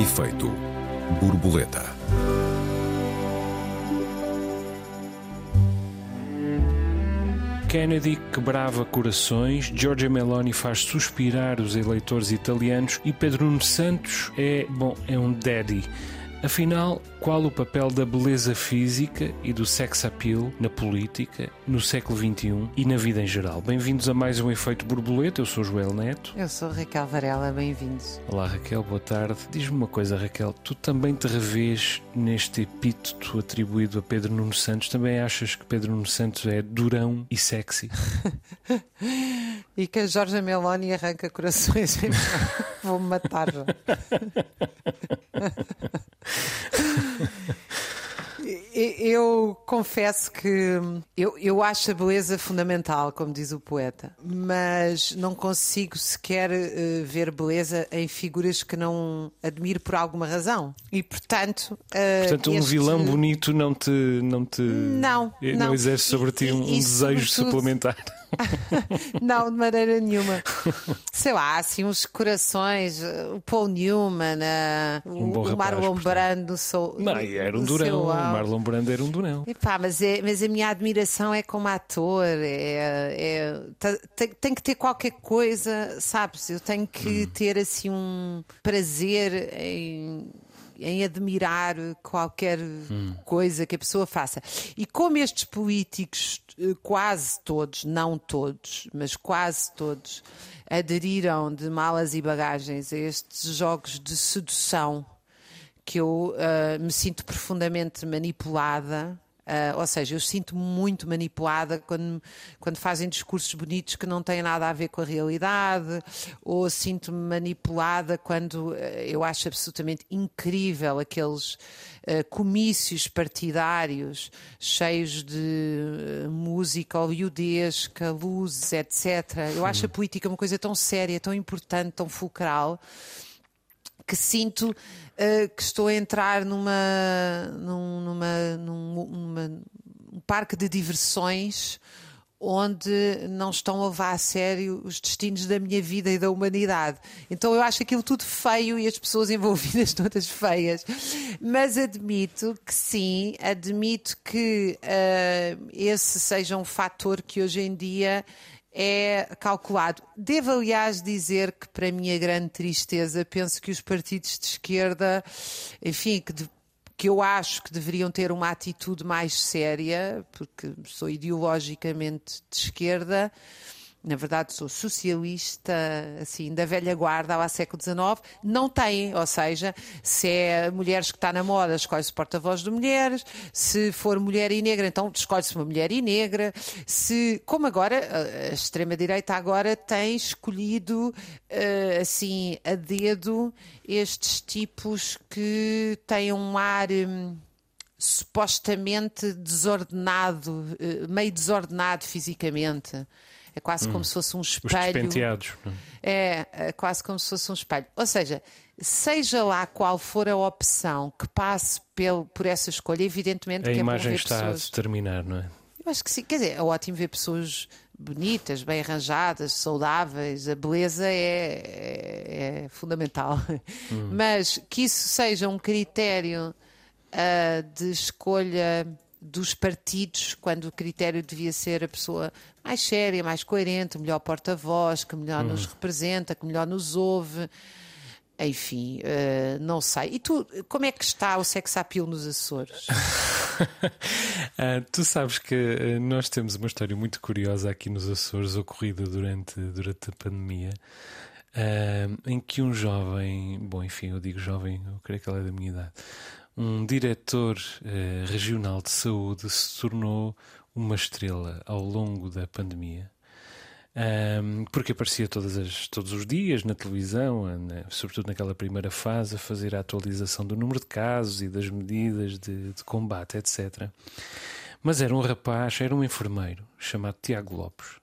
Efeito borboleta. Kennedy quebrava corações, Giorgia Meloni faz suspirar os eleitores italianos e Pedro Nuno Santos é, bom, é um daddy. Afinal, qual o papel da beleza física e do sex appeal na política, no século XXI e na vida em geral? Bem-vindos a mais um Efeito Borboleta. Eu sou Joel Neto. Eu sou Raquel Varela, bem-vindos. Olá Raquel, boa tarde. Diz-me uma coisa, Raquel, tu também te revês neste epíteto atribuído a Pedro Nuno Santos? Também achas que Pedro Nuno Santos é durão e sexy? e que a Jorge Meloni arranca corações. Vou-me matar. Eu confesso que eu, eu acho a beleza fundamental, como diz o poeta, mas não consigo sequer uh, ver beleza em figuras que não admiro por alguma razão. E portanto. Uh, portanto, um este... vilão bonito não te. Não, te... não, não. não exerce sobre ti um, e, um desejo suplementar. não, de maneira nenhuma. Sei lá, assim, uns corações, o Paul Newman, um o, o Marlon Brando. Sou, não, era um durão. O Marlon Brando era um durão. Epá, mas, é, mas a minha admiração é como ator. É, é tem, tem, que ter qualquer coisa, sabes? Eu tenho que hum. ter assim um prazer em em admirar qualquer hum. coisa que a pessoa faça. E como estes políticos, eh, quase todos, não todos, mas quase todos, aderiram de malas e bagagens a estes jogos de sedução que eu uh, me sinto profundamente manipulada Uh, ou seja, eu sinto muito manipulada quando, quando fazem discursos bonitos que não têm nada a ver com a realidade, ou sinto-me manipulada quando uh, eu acho absolutamente incrível aqueles uh, comícios partidários cheios de música hollywoodesca, luzes, etc. Eu acho a política uma coisa tão séria, tão importante, tão fulcral que sinto uh, que estou a entrar numa, numa, numa, numa, um parque de diversões onde não estão a levar a sério os destinos da minha vida e da humanidade. Então eu acho aquilo tudo feio e as pessoas envolvidas todas feias. Mas admito que sim, admito que uh, esse seja um fator que hoje em dia é calculado. Devo, aliás, dizer que, para minha grande tristeza, penso que os partidos de esquerda, enfim, que, de, que eu acho que deveriam ter uma atitude mais séria, porque sou ideologicamente de esquerda na verdade sou socialista, assim, da velha guarda ao século XIX, não têm, ou seja, se é mulheres que está na moda, escolhe-se porta-voz de mulheres, se for mulher e negra, então escolhe-se uma mulher e negra, se, como agora, a extrema-direita agora tem escolhido, uh, assim, a dedo, estes tipos que têm um ar... Um, supostamente desordenado, eh, meio desordenado fisicamente. É quase hum. como se fosse um espelho. Os é? é, é quase como se fosse um espelho. Ou seja, seja lá qual for a opção que passe pel, por essa escolha, evidentemente a que é imagem está a determinar, não é? Eu acho que sim. Quer dizer, é ótimo ver pessoas bonitas, bem arranjadas, saudáveis. A beleza é, é, é fundamental. Hum. Mas que isso seja um critério uh, de escolha dos partidos, quando o critério devia ser a pessoa mais séria, mais coerente, melhor porta-voz, que melhor nos uhum. representa, que melhor nos ouve. Enfim, uh, não sei. E tu, como é que está o sex appeal nos Açores? uh, tu sabes que uh, nós temos uma história muito curiosa aqui nos Açores, ocorrida durante, durante a pandemia, em que um jovem, bom, enfim, eu digo jovem, eu creio que ele é da minha idade, um diretor eh, regional de saúde se tornou uma estrela ao longo da pandemia. Um, porque aparecia as, todos os dias na televisão, na, sobretudo naquela primeira fase, a fazer a atualização do número de casos e das medidas de, de combate, etc. Mas era um rapaz, era um enfermeiro chamado Tiago Lopes,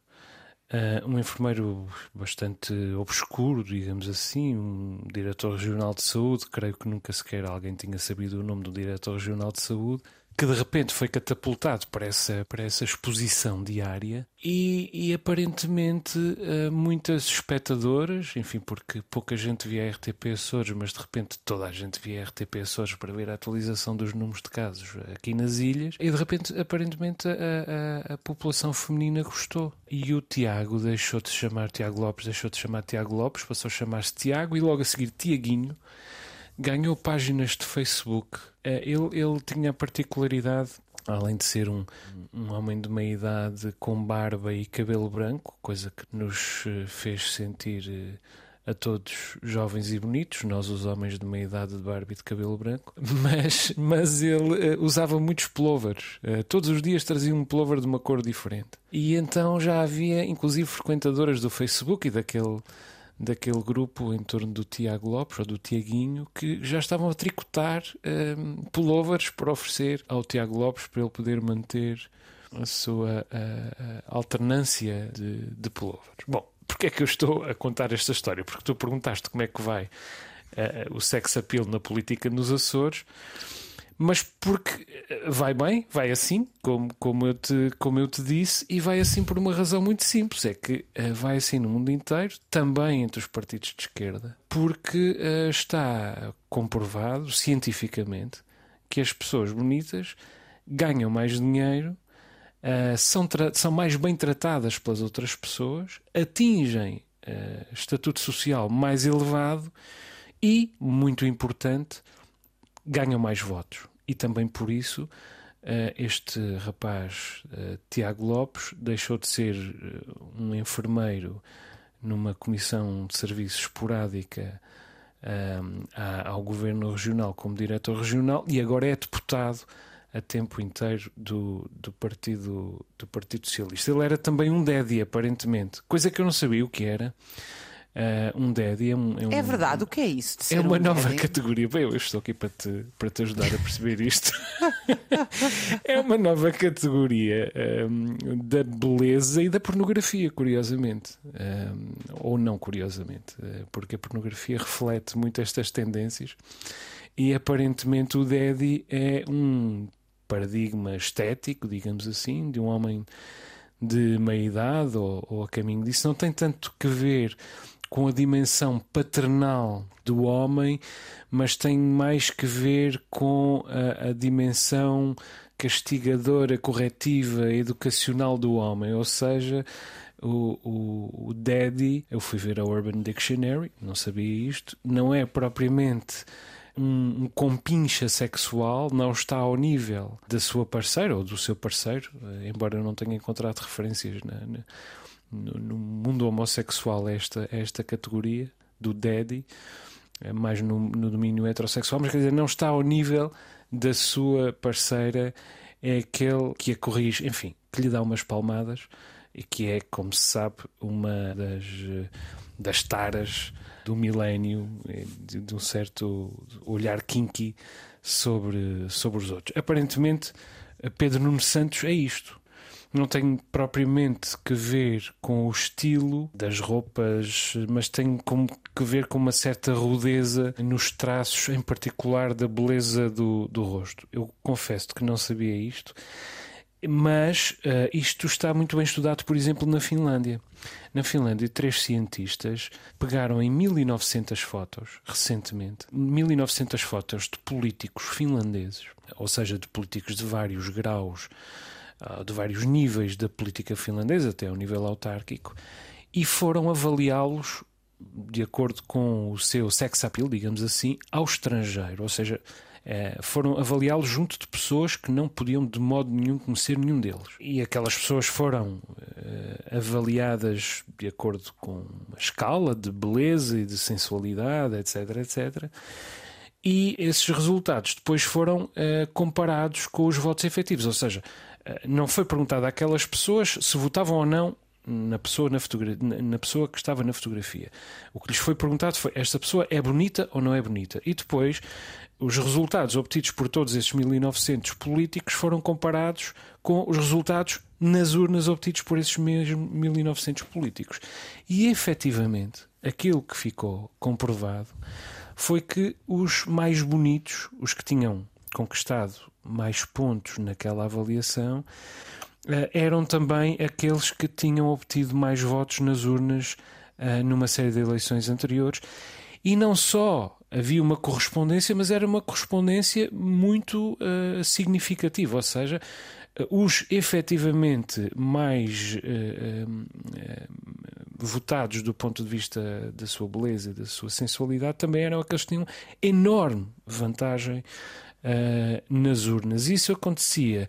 Uh, um enfermeiro bastante obscuro, digamos assim, um diretor regional de saúde. Creio que nunca sequer alguém tinha sabido o nome do diretor regional de saúde. Que de repente foi catapultado para essa, para essa exposição diária e, e aparentemente uh, muitas espectadoras, enfim, porque pouca gente via RTP Açores, mas de repente toda a gente via RTP Açores para ver a atualização dos números de casos aqui nas ilhas e de repente aparentemente a, a, a população feminina gostou e o Tiago deixou de chamar Tiago Lopes, deixou de chamar Tiago Lopes, passou a chamar-se Tiago e logo a seguir Tiaguinho ganhou páginas de Facebook. Eh, ele, ele tinha a particularidade, além de ser um, um homem de meia idade com barba e cabelo branco, coisa que nos eh, fez sentir eh, a todos jovens e bonitos, nós os homens de meia idade de barba e de cabelo branco, mas, mas ele usava muitos plovers. todos os dias trazia um plover de uma cor diferente. E então já havia, inclusive, frequentadoras do Facebook e daquele daquele grupo em torno do Tiago Lopes ou do Tiaguinho que já estavam a tricotar um, pullovers para oferecer ao Tiago Lopes para ele poder manter a sua a, a alternância de, de pullovers. Bom, porque é que eu estou a contar esta história? Porque tu perguntaste como é que vai uh, o sex appeal na política nos Açores mas porque eh, vai bem, vai assim, como, como, eu te, como eu te disse, e vai assim por uma razão muito simples: é que uh, vai assim no mundo inteiro, também entre os partidos de esquerda, porque uh, está comprovado cientificamente que as pessoas bonitas ganham mais dinheiro, uh, são, são mais bem tratadas pelas outras pessoas, atingem estatuto social mais elevado e, muito importante, ganham mais votos. E também por isso eh, este rapaz, eh, Tiago Lopes, deixou de ser eh, um enfermeiro numa comissão de serviços esporádica ao governo regional como diretor regional e agora é deputado a tempo inteiro do, do, partido, do Partido Socialista. Ele era também um Dedi, aparentemente, coisa que eu não sabia o que era. Uh, um daddy é um, é, um, é verdade, o que é isso? é uma um nova daddy? categoria. Bem, eu estou aqui para te, para te ajudar a perceber isto. é uma nova categoria um, da beleza e da pornografia, curiosamente. Um, ou não curiosamente, uh, porque a pornografia reflete muito estas tendências e aparentemente o daddy é um paradigma estético, digamos assim, de um homem de meia idade ou, ou a caminho disso. Não tem tanto que ver com a dimensão paternal do homem, mas tem mais que ver com a, a dimensão castigadora, corretiva, educacional do homem, ou seja, o, o, o daddy, eu fui ver a Urban Dictionary, não sabia isto, não é propriamente um, um compincha sexual, não está ao nível da sua parceira ou do seu parceiro, eh, embora eu não tenha encontrado referências na, na no, no mundo homossexual esta, esta categoria do daddy, é mais no, no domínio heterossexual, mas quer dizer, não está ao nível da sua parceira, é aquele que a corrige, enfim, que lhe dá umas palmadas e que é, como se sabe, uma das, das taras do milénio, de, de um certo olhar kinky sobre, sobre os outros. Aparentemente, Pedro Nuno Santos é isto não tem propriamente que ver com o estilo das roupas, mas tem como que ver com uma certa rudeza nos traços, em particular da beleza do, do rosto. Eu confesso que não sabia isto, mas uh, isto está muito bem estudado, por exemplo, na Finlândia. Na Finlândia, três cientistas pegaram em 1900 fotos, recentemente, 1900 fotos de políticos finlandeses, ou seja, de políticos de vários graus de vários níveis da política finlandesa, até ao nível autárquico, e foram avaliá-los de acordo com o seu sex appeal, digamos assim, ao estrangeiro, ou seja, eh, foram avaliá-los junto de pessoas que não podiam de modo nenhum conhecer nenhum deles. E aquelas pessoas foram uh, avaliadas de acordo com uma escala de beleza e de sensualidade, etc, etc. E esses resultados depois foram uh, comparados com os votos efetivos, ou seja, eh, não foi perguntado àquelas pessoas se votavam ou não na pessoa, na, na pessoa que estava na fotografia. O que lhes foi perguntado foi: esta pessoa é bonita ou não é bonita? E depois, os resultados obtidos por todos esses 1900 políticos foram comparados com os resultados nas urnas obtidos por esses mesmos 1900 políticos. E efetivamente, aquilo que ficou comprovado foi que os mais bonitos, os que tinham conquistado mais pontos naquela avaliação uh, eram também aqueles que tinham obtido mais votos nas urnas uh, numa série de eleições anteriores. E não só havia uma correspondência, mas era uma correspondência muito uh, significativa, ou seja, os efetivamente mais uh, uh, votados do ponto de vista da sua beleza, da sua sensualidade, também eram aqueles que tinham enorme vantagem uh, nas urnas. Isso acontecia,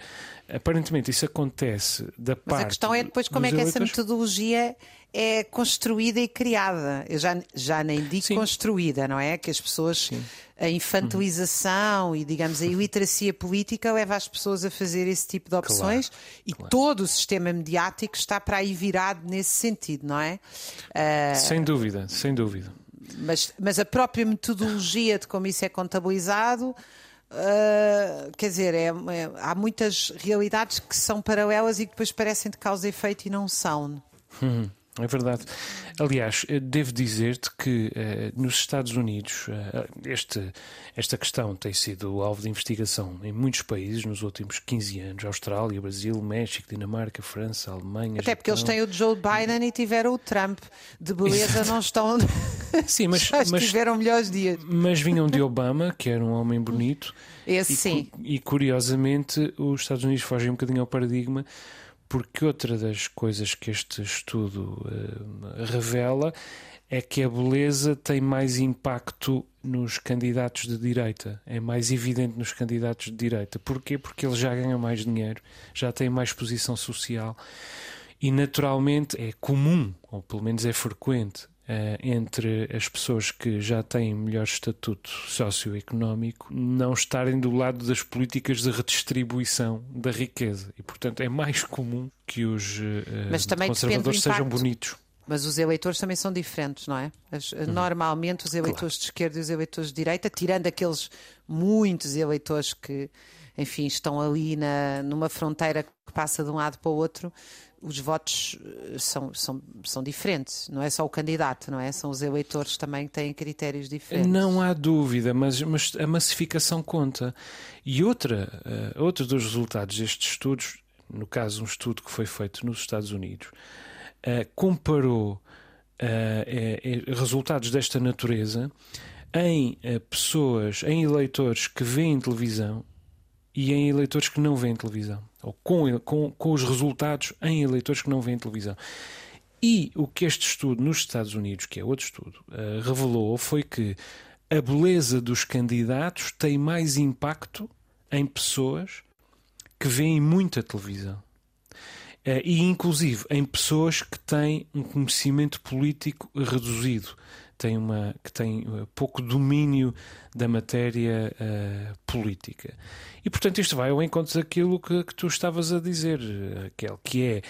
aparentemente, isso acontece da Mas parte. Mas a questão é depois como é que eleitores... essa metodologia é construída e criada. Eu já, já nem digo Sim. construída, não é? Que as pessoas. Sim. A infantilização uhum. e, digamos, a iliteracia política leva as pessoas a fazer esse tipo de opções claro, e claro. todo o sistema mediático está para aí virado nesse sentido, não é? Uh... Sem dúvida, sem dúvida. Mas, mas a própria metodologia de como isso é contabilizado. Uh, quer dizer, é, é, há muitas realidades que são paralelas e que depois parecem de causa e efeito e não são. Uhum. É verdade. Aliás, eh, devo dizer-te que eh, nos Estados Unidos eh, este, esta questão tem sido alvo de investigação em muitos países nos últimos 15 anos: Austrália, Brasil, México, Dinamarca, França, Alemanha. Até porque eles têm o Joe Biden e tiveram o Trump. De beleza não estão. Sim, mas, mas tiveram melhores dias. Mas vinham de Obama, que era um homem bonito. Esse e, sim. E curiosamente, os Estados Unidos fogem um bocadinho ao paradigma porque outra das coisas que este estudo uh, revela é que a beleza tem mais impacto nos candidatos de direita, é mais evidente nos candidatos de direita. Porquê? Porque eles já ganham mais dinheiro, já têm mais posição social e naturalmente é comum, ou pelo menos é frequente, entre as pessoas que já têm melhor estatuto socioeconómico não estarem do lado das políticas de redistribuição da riqueza. E, portanto, é mais comum que os uh, conservadores sejam bonitos. Mas os eleitores também são diferentes, não é? As, uhum. Normalmente, os eleitores claro. de esquerda e os eleitores de direita, tirando aqueles muitos eleitores que, enfim, estão ali na, numa fronteira que passa de um lado para o outro, os votos eh, são, são, são diferentes, não é só o candidato, não é? São os eleitores também que têm critérios diferentes. Não há dúvida, mas, mas a massificação conta. E outra, uh, outro dos resultados destes estudos, no caso um estudo que foi feito nos Estados Unidos, uh, comparou uh, resultados desta natureza em pessoas, em eleitores que veem televisão e em eleitores que não veem televisão, ou com, com, com os resultados em eleitores que não veem televisão. E o que este estudo nos Estados Unidos, que é outro estudo, uh, revelou foi que a beleza dos candidatos tem mais impacto em pessoas que veem muita televisão. Uh, e, inclusive, em pessoas que têm um conhecimento político reduzido tem uma, que tem eh, pouco domínio da matéria uh, política. E, portanto, isto vai ao encontro daquilo que, que tu estavas a dizer, aquele que é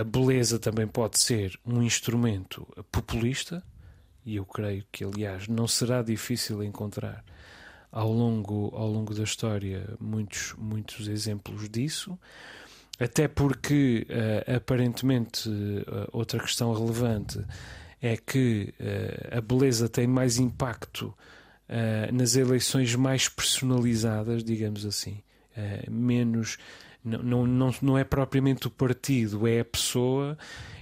a beleza também pode ser um instrumento populista, e eu creio que, aliás, não será difícil encontrar ao longo, ao longo da história muitos, muitos exemplos disso. Até porque, uh, aparentemente, uh, outra questão relevante é que uh, a beleza tem mais impacto uh, nas eleições mais personalizadas, digamos assim, uh, menos. Não, não, não é propriamente o partido, é a pessoa,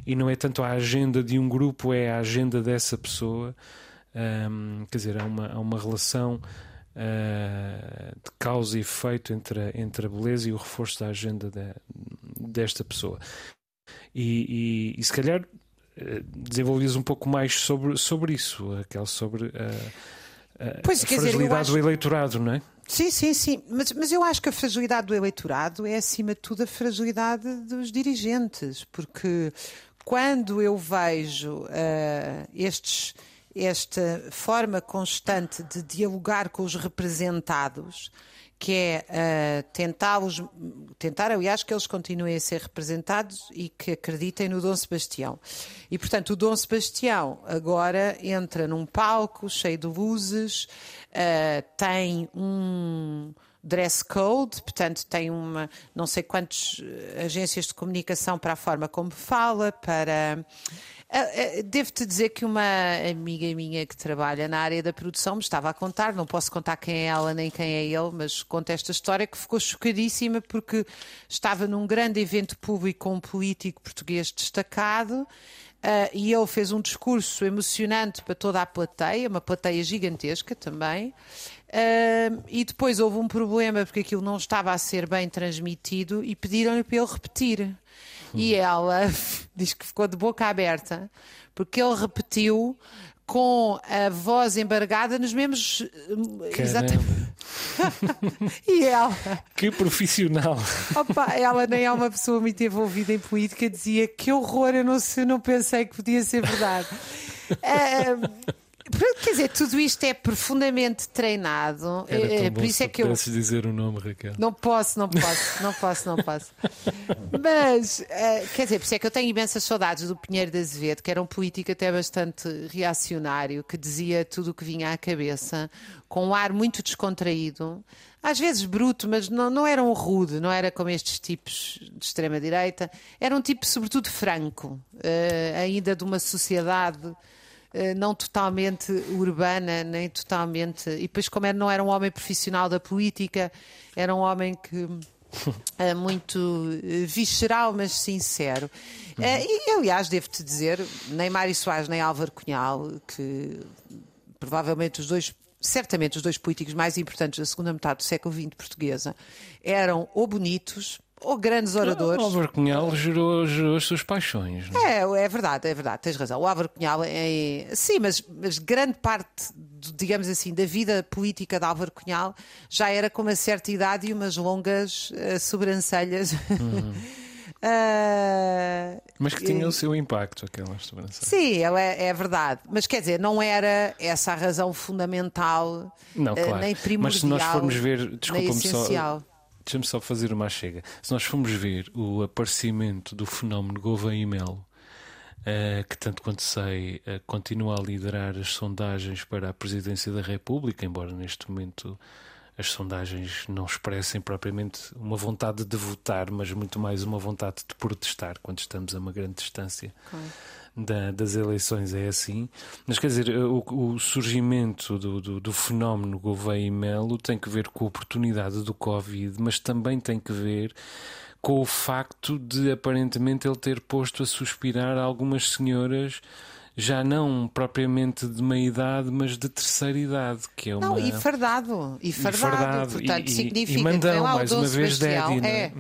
e não é tanto a agenda de um grupo, é a agenda dessa pessoa. Um, quer dizer, há uma, há uma relação de causa e efeito entre a, entre a beleza e o reforço da agenda de, desta pessoa. E, e, e, se calhar desenvolvias um pouco mais sobre, sobre isso, aquela sobre a, a, pois, a fragilidade dizer, do eleitorado, não é? Sim, sim, sim. Mas, mas eu acho que a fragilidade do eleitorado é, acima de tudo, a fragilidade dos dirigentes, porque quando eu vejo uh, estes, esta forma constante de dialogar com os representados que é uh, tentá-los, tentar, aliás, que eles continuem a ser representados e que acreditem no Dom Sebastião. E, portanto, o Dom Sebastião agora entra num palco cheio de luzes, uh, tem um dress code, portanto, tem uma, não sei quantas agências de comunicação para a forma como fala, para Devo-te dizer que uma amiga minha que trabalha na área da produção me estava a contar, não posso contar quem é ela nem quem é ele, mas conta esta história que ficou chocadíssima porque estava num grande evento público com um político português destacado. Uh, e ele fez um discurso emocionante para toda a plateia, uma plateia gigantesca também. Uh, e depois houve um problema porque aquilo não estava a ser bem transmitido e pediram-lhe para ele repetir. E ela diz que ficou de boca aberta porque ele repetiu com a voz embargada nos mesmos. Exatamente. e ela. Que profissional! Opa, ela nem é uma pessoa muito envolvida em política, dizia que horror, eu não, eu não pensei que podia ser verdade. Uh, Quer dizer, tudo isto é profundamente treinado. É, por isso é que eu. dizer o nome, Raquel. Não posso, não posso, não posso, não posso. Mas, uh, quer dizer, por isso é que eu tenho imensas saudades do Pinheiro de Azevedo, que era um político até bastante reacionário, que dizia tudo o que vinha à cabeça, com um ar muito descontraído, às vezes bruto, mas não, não era um rude, não era como estes tipos de extrema-direita. Era um tipo, sobretudo, franco, uh, ainda de uma sociedade eh, não totalmente urbana, nem totalmente. E depois, como não era um homem profissional da política, era um homem que. É muito eh, visceral, mas sincero. Uhum. E, aliás, devo-te dizer, nem Mário Soares nem Álvaro Cunhal, que provavelmente os dois certamente os dois políticos mais importantes da segunda metade do século XX portuguesa eram ou bonitos ou grandes oradores. O Álvaro Cunhal gerou, gerou as suas paixões. Não? É, é verdade, é verdade, tens razão. O Álvaro Cunhal é. Sim, mas, mas grande parte, digamos assim, da vida política de Álvaro Cunhal já era com uma certa idade e umas longas uh, sobrancelhas. Uhum. Uh, mas que tinha o seu impacto, aquela sobrancelha. Sim, é, é, verdade. Mas quer dizer, não era essa a razão fundamental, não, claro. uh, nem primordial. Mas se nós formos ver, desculpa-me só Deixa-me só fazer uma chega. Se nós formos ver o aparecimento do fenómeno Gouveia e Melo, uh, que tanto quanto sei uh, continua a liderar as sondagens para a presidência da República, embora neste momento as sondagens não expressem propriamente uma vontade de votar, mas muito mais uma vontade de protestar quando estamos a uma grande distância. Claro da, das eleições é assim. Mas quer dizer, o, o surgimento do, do, do, fenómeno Gouveia e Melo tem que ver com a oportunidade do Covid, mas também tem que ver com o facto de aparentemente ele ter posto a suspirar algumas senhoras já não propriamente de meia idade, mas de terceira idade, que é uma... Não, e fardado, e fardado, e fardado portanto e, significa e mandão, vem lá mais o Dom uma Sebastião, vez é,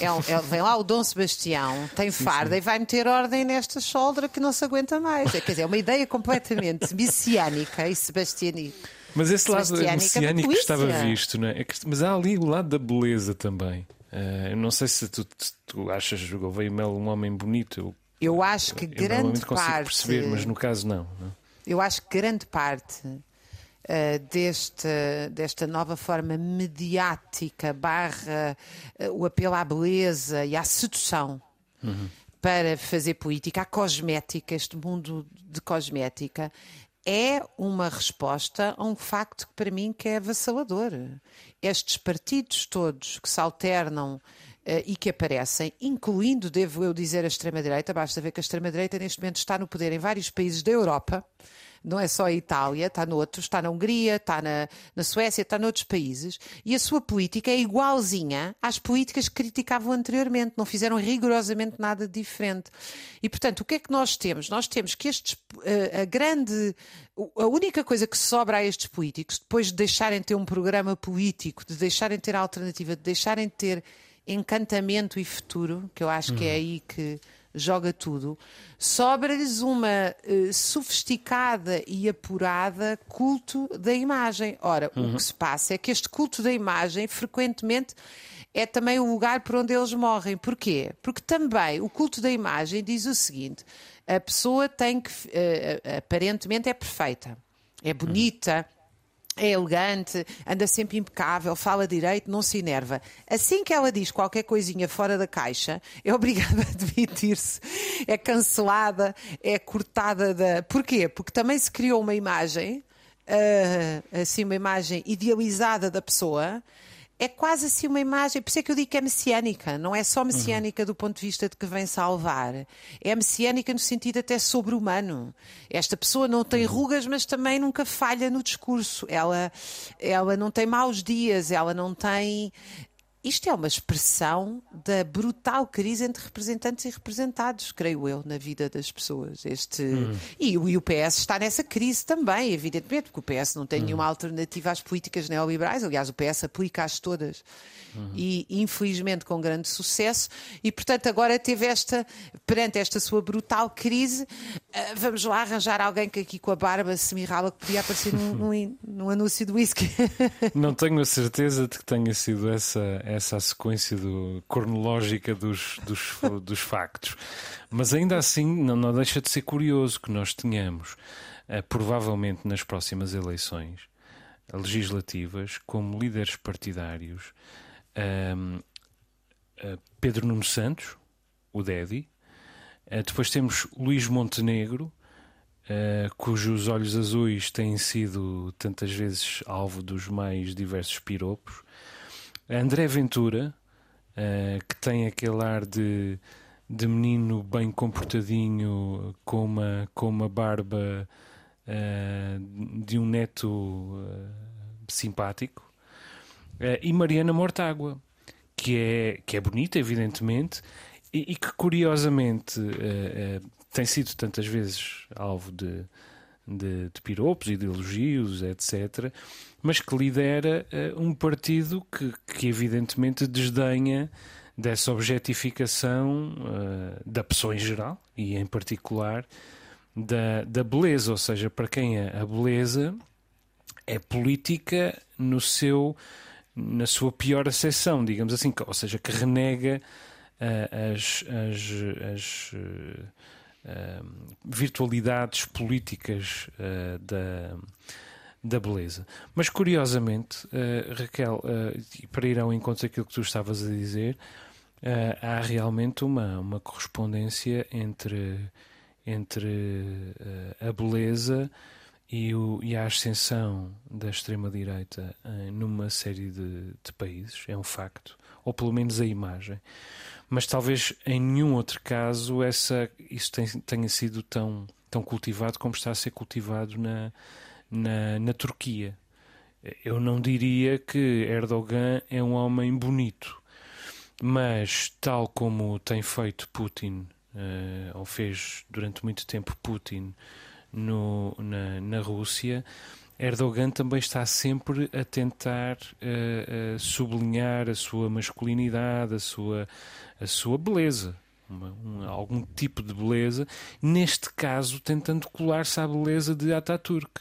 é, é, vem lá o Dom Sebastião, tem farda sim, sim. e vai meter ordem nesta soldra que não se aguenta mais. É, quer dizer, é uma ideia completamente messiânica e sebastianica. Mas esse lado messiânico estava visto, não é? é mas há ali o lado da beleza também. Uh, eu não sei se tu, tu achas o Gouveia Melo um homem bonito. Eu eu acho que eu grande parte. perceber, mas no caso não. não? Eu acho que grande parte uh, deste, desta nova forma mediática barra uh, o apelo à beleza e à sedução uhum. para fazer política, a cosmética, este mundo de cosmética, é uma resposta a um facto que para mim que é avassalador. Estes partidos todos que se alternam e que aparecem, incluindo, devo eu dizer, a extrema-direita. Basta ver que a extrema-direita neste momento está no poder em vários países da Europa, não é só a Itália, está noutros, está na Hungria, está na, na Suécia, está noutros países, e a sua política é igualzinha às políticas que criticavam anteriormente, não fizeram rigorosamente nada diferente. E, portanto, o que é que nós temos? Nós temos que estes, uh, a grande, a única coisa que sobra a estes políticos, depois de deixarem de ter um programa político, de deixarem de ter alternativa, de deixarem de ter encantamento e futuro, que eu acho uhum. que é uhum. aí que joga tudo, sobra-lhes uma uh, sofisticada e apurada culto da imagem. Ora, uhum. o que se passa é que este culto da imagem frequentemente é também o lugar por onde eles morrem. Porquê? Porque também o culto da imagem diz o seguinte: a pessoa tem que, uh, aparentemente, é perfeita, é bonita. Uhum é elegante, anda sempre impecável, fala direito, não se enerva. Assim que ela diz qualquer coisinha fora da caixa, é obrigada a demitir-se, é cancelada, é cortada da. Porquê? Porque também se criou uma imagem, uh, assim, uma imagem idealizada da pessoa. É quase assim uma imagem, por isso é que eu digo que é messiânica, não é só messiânica uhum. do ponto de vista de que vem salvar, é messiânica no sentido até sobre-humano. Esta pessoa não tem uhum. rugas, mas também nunca falha no discurso. Ela, ela não tem maus dias, ela não tem isto é uma expressão da brutal crise entre representantes e representados, creio eu, na vida das pessoas. Este... Hum. E, e, o PS está nessa crise também, evidentemente, porque o PS não tem hum. nenhuma alternativa às políticas neoliberais. Aliás, o PS aplica-as todas uhum. e infelizmente com grande sucesso. E portanto, agora teve esta, perante esta sua brutal crise, uh, vamos lá arranjar alguém que aqui com a barba semirrala que podia aparecer num, num, num anúncio do whisky. Não tenho a certeza de que tenha sido essa, essa a sequência do, cronológica dos, dos, dos factos, mas ainda assim não, não deixa de ser curioso que nós tenhamos. Uh, provavelmente nas próximas eleições legislativas, como líderes partidários, um, Pedro Nuno Santos, o Dedi. Uh, depois temos Luís Montenegro, uh, cujos olhos azuis têm sido tantas vezes alvo dos mais diversos piropos. André Ventura, uh, que tem aquele ar de, de menino bem comportadinho, com uma, com uma barba de um neto simpático. Uh, e Mariana Mortágua, que é, que é bonita, evidentemente, e, e que curiosamente uh, uh, tem sido tantas vezes alvo de, de, de, piropos e de elogios, etc., mas que lidera um partido que, que evidentemente desdenha dessa objetificação da pessoa em geral e em particular da, da beleza, ou seja, para quem é a beleza é política no seu na sua pior acessão, digamos assim, ou seja, que renega uh, as, as, as uh, virtualidades políticas uh, da, da beleza. Mas curiosamente, Raquel, para ir ao encontro daquilo que tu estavas a dizer, há realmente uma, uma correspondência entre, entre a beleza e, o, e a ascensão da extrema-direita uh, numa série de, de, países, é um facto, ou pelo menos a imagem. Mas talvez em nenhum outro caso essa, isso tenha sido tão, tão cultivado como está a ser cultivado na, na, na Turquia. Eu não diria que Erdogan é um homem bonito, mas tal como tem feito Putin, uh, ou fez durante muito tempo Putin no, na, na Rússia, Erdogan também está sempre a tentar uh, uh, sublinhar a sua masculinidade, a sua, a sua beleza, uma, um, algum tipo de beleza, neste caso tentando colar-se à beleza de Ataturk.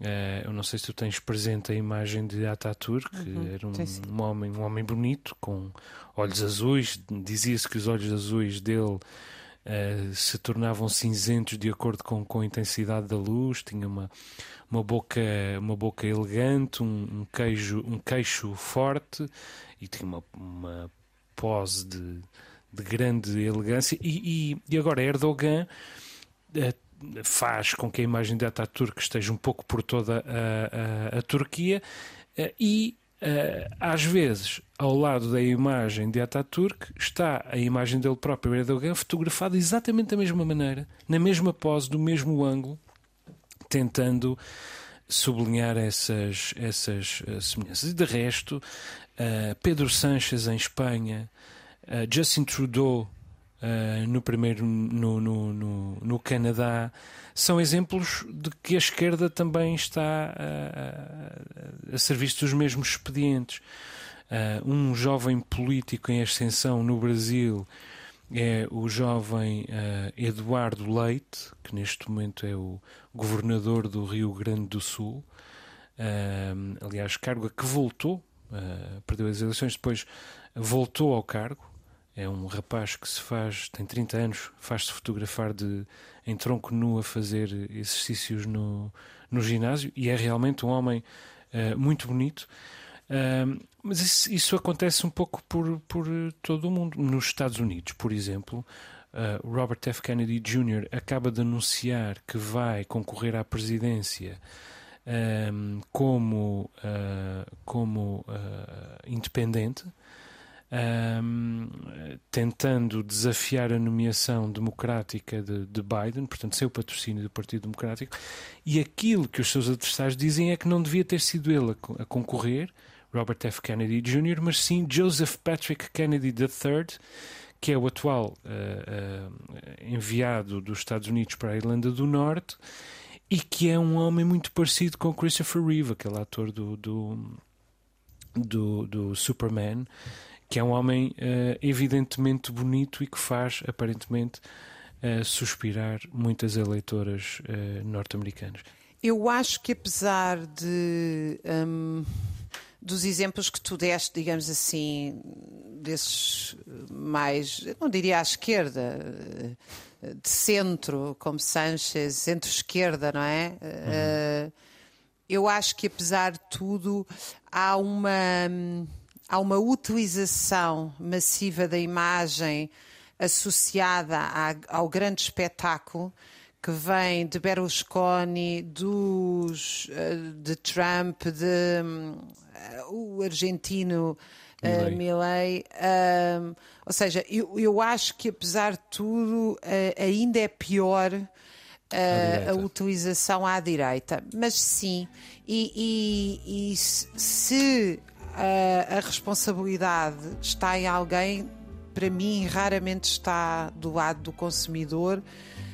Uh, eu não sei se tu tens presente a imagem de Ataturk, uhum, era um, um, homem, um homem bonito, com olhos azuis, dizia-se que os olhos azuis dele uh, se tornavam cinzentos de acordo com, com a intensidade da luz, tinha uma, uma, boca, uma boca elegante, um, um, queijo, um queixo forte e tinha uma, uma pose de, de grande elegância. E, e, e agora Erdogan. Uh, faz com que a imagem de Ataturk esteja um pouco por toda a, a, a Turquia e Uh, às vezes, ao lado da imagem de Ataturk, está a imagem dele próprio, Erdogan, fotografada exatamente da mesma maneira, na mesma pose, do mesmo ângulo, tentando sublinhar essas, essas uh, semelhanças. E de resto, uh, Pedro Sánchez em Espanha, Justin Trudeau no primeiro no, no, no, no Canadá, são exemplos de que a esquerda também está a, a, a serviço dos mesmos expedientes. Uh, um jovem político em ascensão no Brasil é o jovem uh, Eduardo Leite, que neste momento é o governador do Rio Grande do Sul. Uh, aliás, cargo a que voltou, perdeu as eleições, depois voltou ao cargo. É um rapaz que se faz, tem 30 anos, faz-se fotografar de, em tronco nu a fazer exercícios no, no ginásio e é realmente um homem uh, muito bonito. Uh, mas isso, isso, acontece um pouco por, por todo o mundo. Nos Estados Unidos, por exemplo, uh, Robert F. Kennedy Jr. acaba de anunciar que vai concorrer à presidência um, como, uh, como independente um, tentando desafiar a nomeação democrática de, de, Biden, portanto, sem o patrocínio do Partido Democrático, e aquilo que os seus adversários dizem é que não devia ter sido ele a, a concorrer, Robert F. Kennedy Jr., mas sim Joseph Patrick Kennedy III, que é o atual uh, uh, enviado dos Estados Unidos para a Irlanda do Norte e que é um homem muito parecido com Christopher Reeve, aquele ator do, do, do, do Superman que é um homem uh, evidentemente bonito e que faz, aparentemente, uh, suspirar muitas eleitoras uh, norte-americanas. Eu acho que apesar de um, dos exemplos que tu deste, digamos assim, desses mais, não diria à esquerda, de centro, como Sanchez, centro-esquerda, não é? Uhum. eu acho que apesar de tudo há uma hum, há uma utilização massiva da imagem associada ao grande espetáculo que vem de Berlusconi, dos, eh, de Trump, de um, o argentino uh, Milley. Uh, ou seja, eu, eu acho que apesar de tudo uh, ainda é pior a, a, utilização à direita. Mas sim, e, e, e se a, a responsabilidade está em alguém, para mim, raramente está do lado do consumidor.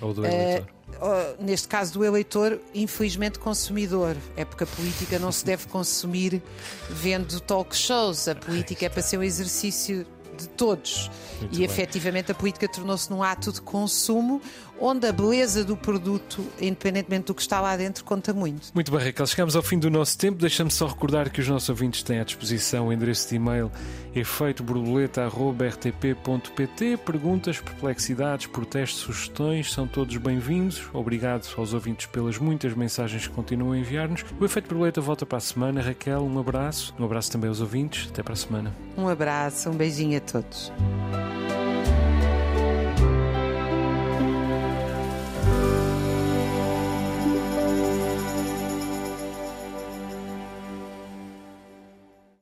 Ou do eleitor. Uh, neste caso do eleitor, infelizmente consumidor. É porque a política não se deve consumir vendo talk shows. A política é para ser um exercício de todos. Muito e bem. efetivamente a política tornou-se num ato de consumo onde a beleza do produto, independentemente do que está lá dentro, conta muito. Muito bem, Raquel. Chegamos ao fim do nosso tempo. Deixa-me só recordar que os nossos ouvintes têm à disposição o endereço de e-mail efeitoborboleta.rtp.pt. Perguntas, perplexidades, protestos, sugestões são todos bem-vindos. Obrigado aos ouvintes pelas muitas mensagens que continuam a enviar-nos. O Efeito Borboleta volta para a semana. Raquel, um abraço. Um abraço também aos ouvintes. Até para a semana. Um abraço, um beijinho a.